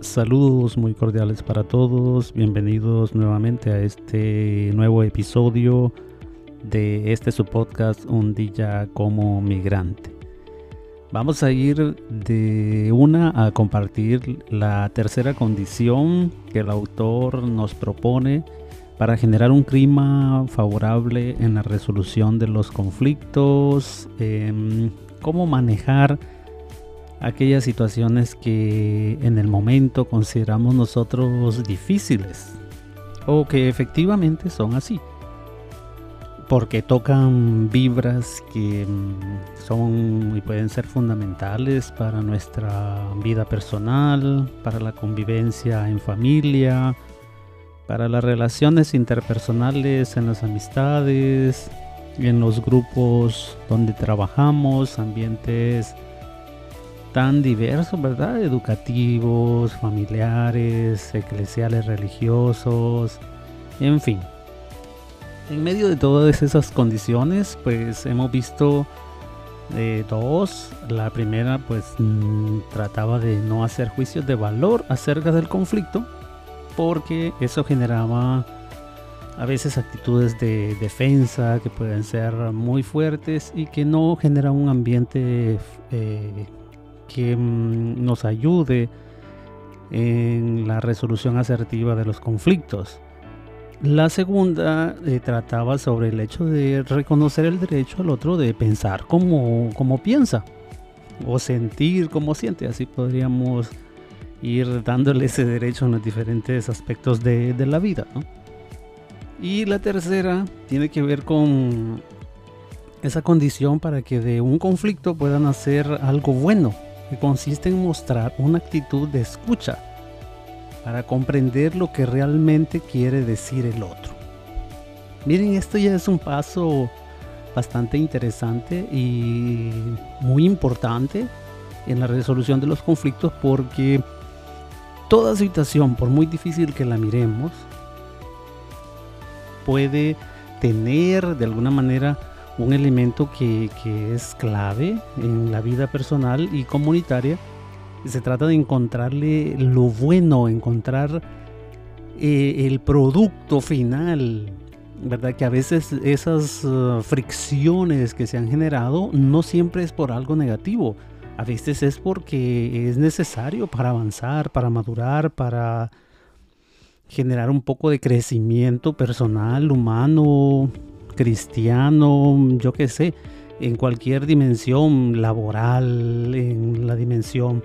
Saludos muy cordiales para todos, bienvenidos nuevamente a este nuevo episodio de este su podcast Un día como migrante. Vamos a ir de una a compartir la tercera condición que el autor nos propone para generar un clima favorable en la resolución de los conflictos, em, cómo manejar aquellas situaciones que en el momento consideramos nosotros difíciles o que efectivamente son así. Porque tocan vibras que mm, son y pueden ser fundamentales para nuestra vida personal, para la convivencia en familia, para las relaciones interpersonales en las amistades, en los grupos donde trabajamos, ambientes tan diversos, ¿verdad? Educativos, familiares, eclesiales, religiosos, en fin. En medio de todas esas condiciones, pues hemos visto eh, dos. La primera, pues mm, trataba de no hacer juicios de valor acerca del conflicto, porque eso generaba a veces actitudes de defensa que pueden ser muy fuertes y que no generan un ambiente eh, que nos ayude en la resolución asertiva de los conflictos. La segunda eh, trataba sobre el hecho de reconocer el derecho al otro de pensar como, como piensa o sentir como siente. Así podríamos ir dándole ese derecho en los diferentes aspectos de, de la vida. Y la tercera tiene que ver con esa condición para que de un conflicto puedan hacer algo bueno que consiste en mostrar una actitud de escucha para comprender lo que realmente quiere decir el otro. Miren, esto ya es un paso bastante interesante y muy importante en la resolución de los conflictos porque toda situación, por muy difícil que la miremos, puede tener de alguna manera un elemento que, es clave en la vida personal y comunitaria. Se trata de encontrarle lo bueno, encontrar eh, el producto final, ¿verdad? Que a veces esas uh, fricciones que se han generado no siempre es por algo negativo. A veces es porque es necesario para avanzar, para madurar, para generar un poco de crecimiento personal, humano, cristiano, yo qué sé, en cualquier dimensión laboral, en la dimensión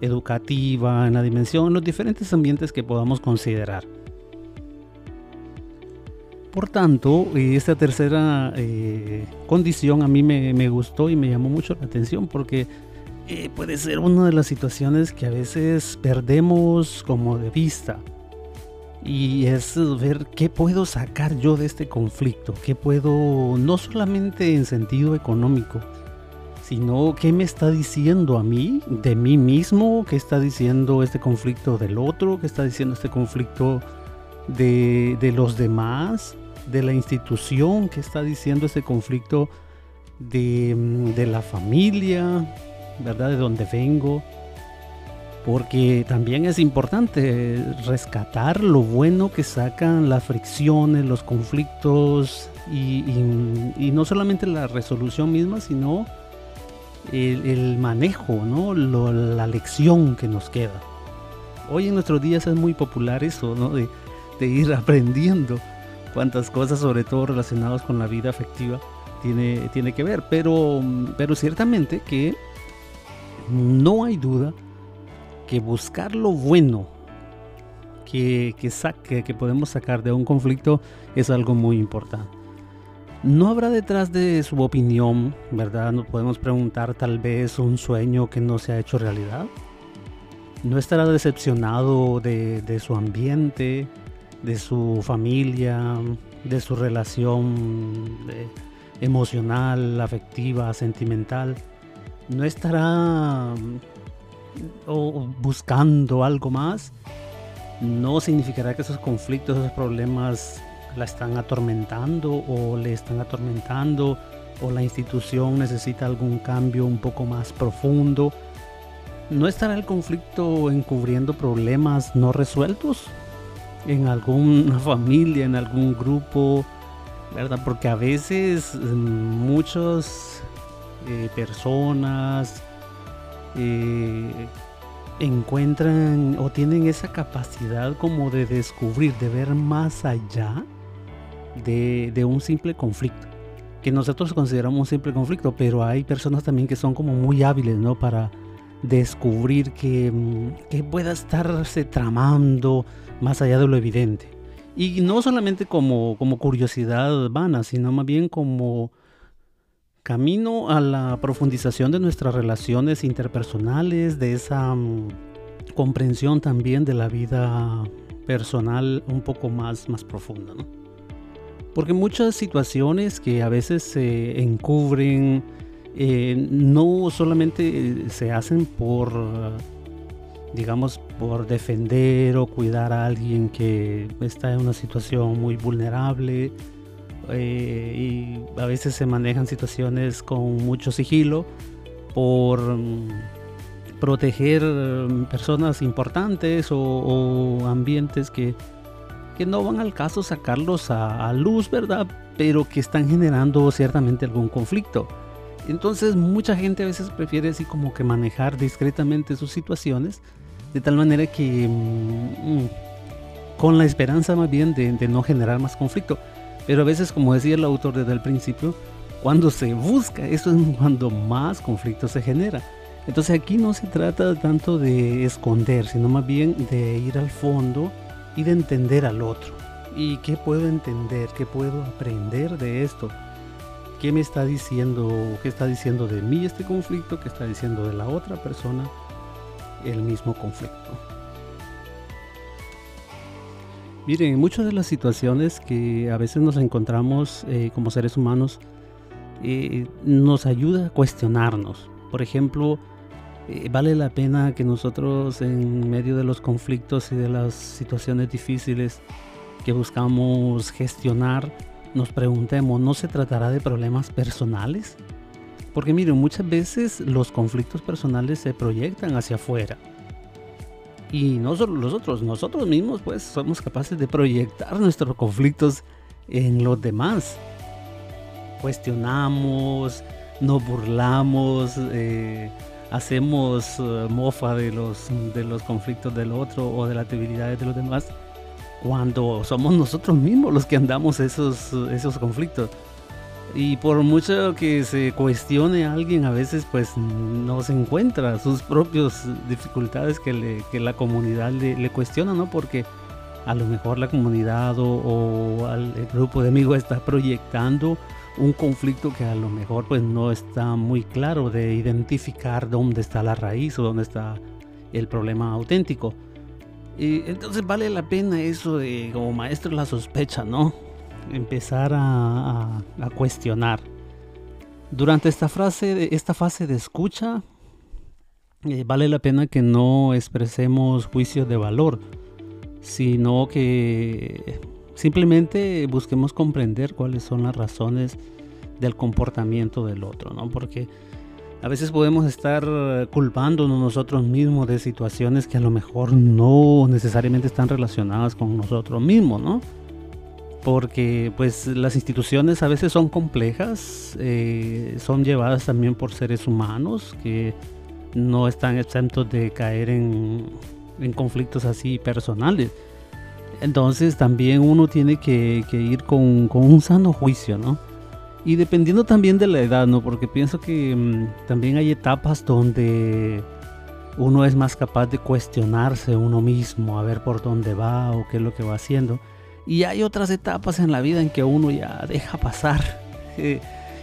educativa, en la dimensión, en los diferentes ambientes que podamos considerar. Por tanto, esta tercera eh, condición a mí me, gustó y me llamó mucho la atención porque eh, puede ser una de las situaciones que a veces perdemos como de vista y es ver qué puedo sacar yo de este conflicto, qué puedo, no solamente en sentido económico, sino qué me está diciendo a mí, de mí mismo, qué está diciendo este conflicto del otro, qué está diciendo este conflicto de, de los demás, de la institución, qué está diciendo este conflicto de, de la familia, ¿verdad? De dónde vengo porque también es importante rescatar lo bueno que sacan las fricciones, los conflictos y, no solamente la resolución misma, sino el, manejo, ¿no? la lección que nos queda. Hoy en nuestros días es muy popular eso, ¿no? de, ir aprendiendo cuántas cosas, sobre todo relacionadas con la vida afectiva, tiene, tiene que ver, pero, pero ciertamente que no hay duda que buscar lo bueno que, que, saque, que podemos sacar de un conflicto es algo muy importante. No habrá detrás de su opinión, ¿verdad? Nos podemos preguntar tal vez un sueño que no se ha hecho realidad. No estará decepcionado de, de su ambiente, de su familia, de su relación emocional, afectiva, sentimental. No estará o buscando algo más, no significará que esos conflictos, esos problemas la están atormentando o le están atormentando o la institución necesita algún cambio un poco más profundo. ¿no estará el conflicto encubriendo problemas no resueltos en alguna familia, en algún grupo? ¿Verdad? Porque a veces mm, muchas eh, personas eh, encuentran o tienen esa capacidad como de descubrir, de ver más allá de, un simple conflicto. Que nosotros consideramos un simple conflicto, pero hay personas también que son como muy hábiles, ¿no? Para descubrir que, mm, que pueda estarse tramando más allá de lo evidente. Y no solamente como, como curiosidad vana, sino más bien como camino a la profundización de nuestras relaciones interpersonales, de esa mm, comprensión también de la vida personal un poco más, más profunda. ¿no? Porque muchas situaciones que a veces se encubren, eh, no solamente se hacen por, digamos, por defender o cuidar a alguien que está en una situación muy vulnerable, eh, y a veces se manejan situaciones con mucho sigilo por mm, proteger mm, personas importantes o, ambientes que, que, no van al caso sacarlos a, luz, ¿verdad? Pero que están generando ciertamente algún conflicto. Entonces mucha gente a veces prefiere así como que manejar discretamente sus situaciones de tal manera que mm, con la esperanza más bien de no generar más conflicto. Pero a veces, como decía el autor desde el principio, cuando se busca, eso es cuando más conflicto se genera. Entonces aquí no se trata tanto de esconder, sino más bien de ir al fondo y de entender al otro. ¿Y qué puedo entender? ¿Qué puedo aprender de esto? ¿Qué me está diciendo? ¿Qué está diciendo de mí este conflicto? ¿Qué está diciendo de la otra persona el mismo conflicto? Miren, muchas de las situaciones que a veces nos encontramos eh, como seres humanos eh, nos ayuda a cuestionarnos. Por ejemplo, eh, vale la pena que nosotros en medio de los conflictos y de las situaciones difíciles que buscamos gestionar, nos preguntemos, ¿no se tratará de problemas personales? Porque miren, muchas veces los conflictos personales se proyectan hacia afuera y no solo nosotros, nosotros mismos pues somos capaces de proyectar nuestros conflictos en los demás. Cuestionamos, nos burlamos, eh, hacemos eh, mofa de los, de los conflictos del otro o de las debilidades de los demás, cuando somos nosotros mismos los que andamos esos, esos conflictos. Y por mucho que se cuestione a alguien, a veces pues no se encuentra sus propias dificultades que, le, la comunidad le, cuestiona, ¿no? Porque a lo mejor la comunidad o, o el grupo de amigos está proyectando un conflicto que a lo mejor pues no está muy claro de identificar dónde está la raíz o dónde está el problema auténtico. Y entonces vale la pena eso de como maestro la sospecha, ¿no? Empezar a, cuestionar. Durante esta, frase, esta fase de escucha, eh, vale la pena que no expresemos juicios de valor, sino que simplemente busquemos comprender cuáles son las razones del comportamiento del otro, ¿no? Porque a veces podemos estar culpándonos nosotros mismos de situaciones que a lo mejor no necesariamente están relacionadas con nosotros mismos, ¿no? Porque pues las instituciones a veces son complejas, eh, son llevadas también por seres humanos que no están exentos de caer en, conflictos así personales. Entonces también uno tiene que, ir con, un sano juicio, ¿no? Y dependiendo también de la edad, ¿no? Porque pienso que mm, también hay etapas donde uno es más capaz de cuestionarse uno mismo, a ver por dónde va o qué es lo que va haciendo. Y hay otras etapas en la vida en que uno ya deja pasar eh,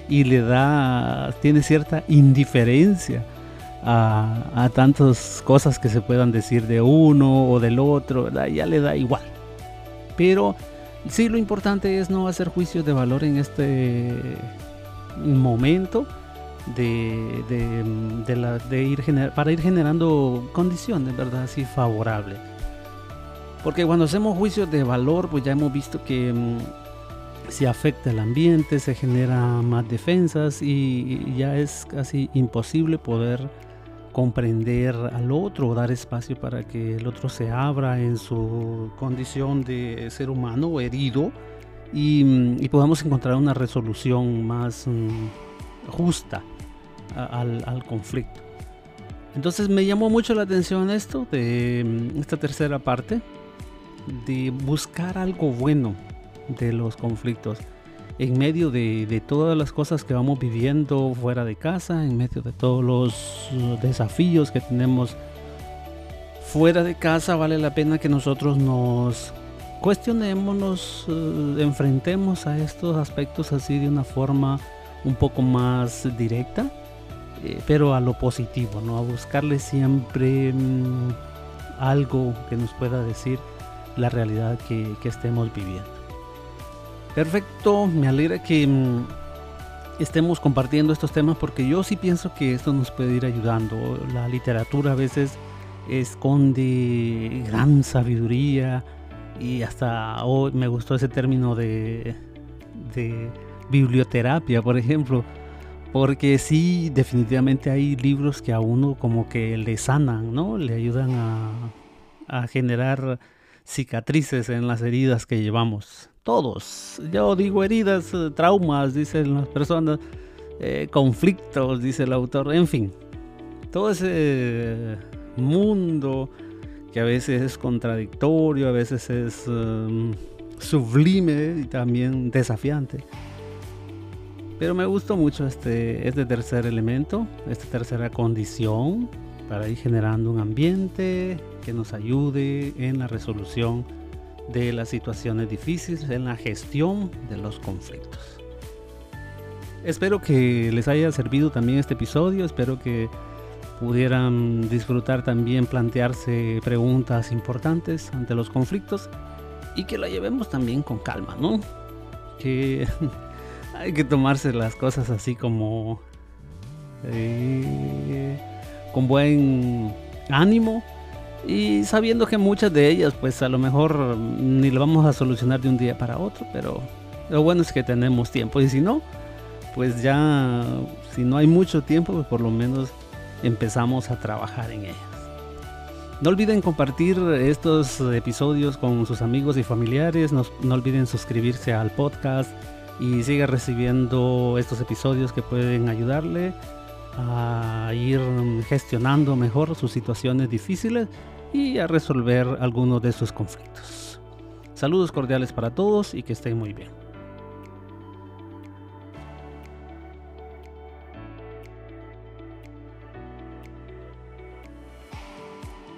y le da, tiene cierta indiferencia a, tantas cosas que se puedan decir de uno o del otro, ya le da igual. Pero sí lo importante es no hacer juicios de valor en este momento de, de, de ir para ir generando condiciones, ¿verdad? Así favorables. Porque cuando hacemos juicios de valor, pues ya hemos visto que mm, se afecta el ambiente, se genera más defensas y, ya es casi imposible poder comprender al otro, dar espacio para que el otro se abra en su condición de ser humano herido y, podamos encontrar una resolución más mm, justa al, al, conflicto. Entonces me llamó mucho la atención esto de mm, esta tercera parte, de buscar algo bueno de los conflictos en medio de, todas las cosas que vamos viviendo fuera de casa, en medio de todos los desafíos que tenemos fuera de casa, vale la pena que nosotros nos cuestionemos, nos uh, enfrentemos a estos aspectos así de una forma un poco más directa, eh, pero a lo positivo, ¿no? A buscarle siempre mm, algo que nos pueda decir la realidad que estemos viviendo. Perfecto, me alegra que mm, estemos compartiendo estos temas porque yo sí pienso que esto nos puede ir ayudando. La literatura a veces esconde gran sabiduría y hasta hoy me gustó ese término de, biblioterapia, por ejemplo, porque sí, definitivamente hay libros que a uno como que le sanan, ¿no? Le ayudan a generar cicatrices en las heridas que llevamos todos. Yo digo heridas, eh, traumas, dicen las personas, eh, conflictos, dice el autor, en fin. Todo ese mundo que a veces es contradictorio, a veces es um, sublime y también desafiante. Pero me gustó mucho este, este tercer elemento, esta tercera condición para ir generando un ambiente que nos ayude en la resolución de las situaciones difíciles, en la gestión de los conflictos. Espero que les haya servido también este episodio, espero que pudieran disfrutar también plantearse preguntas importantes ante los conflictos y que la llevemos también con calma, ¿no? Que hay que tomarse las cosas así como eh, con buen ánimo y sabiendo que muchas de ellas pues a lo mejor ni lo vamos a solucionar de un día para otro, pero lo bueno es que tenemos tiempo y si no, pues ya si no hay mucho tiempo, pues por lo menos empezamos a trabajar en ellas. No olviden compartir estos episodios con sus amigos y familiares, no, no olviden suscribirse al podcast y siga recibiendo estos episodios que pueden ayudarle a ir gestionando mejor sus situaciones difíciles y a resolver algunos de sus conflictos. Saludos cordiales para todos y que estén muy bien.